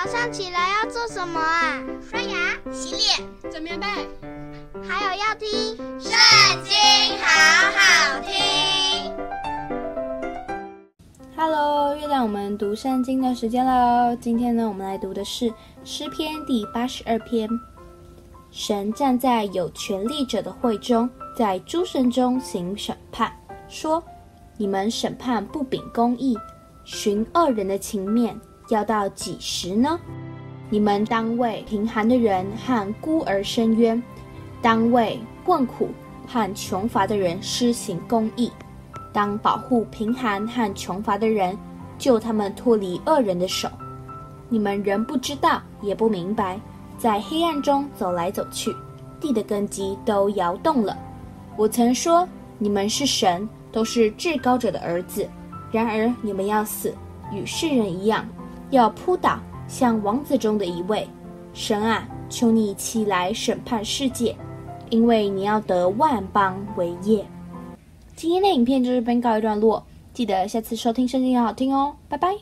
早上起来要做什么啊？刷牙、洗脸、整棉被，还有要听《圣经》，好好听。Hello，又到我们读圣经的时间了。今天呢，我们来读的是诗篇第八十二篇。神站在有权力者的会中，在诸神中行审判，说：你们审判不秉公义，寻恶人的情面。要到几时呢？你们当为贫寒的人和孤儿伸冤，当为困苦和穷乏的人施行公义，当保护贫寒和穷乏的人，救他们脱离恶人的手。你们仍不知道，也不明白，在黑暗中走来走去，地的根基都摇动了。我曾说，你们是神，都是至高者的儿子。然而你们要死，与世人一样。要扑倒像王子中的一位，神啊，求你起来审判世界，因为你要得万邦为业。今天的影片就是先告一段落，记得下次收听圣经要好听哦，拜拜。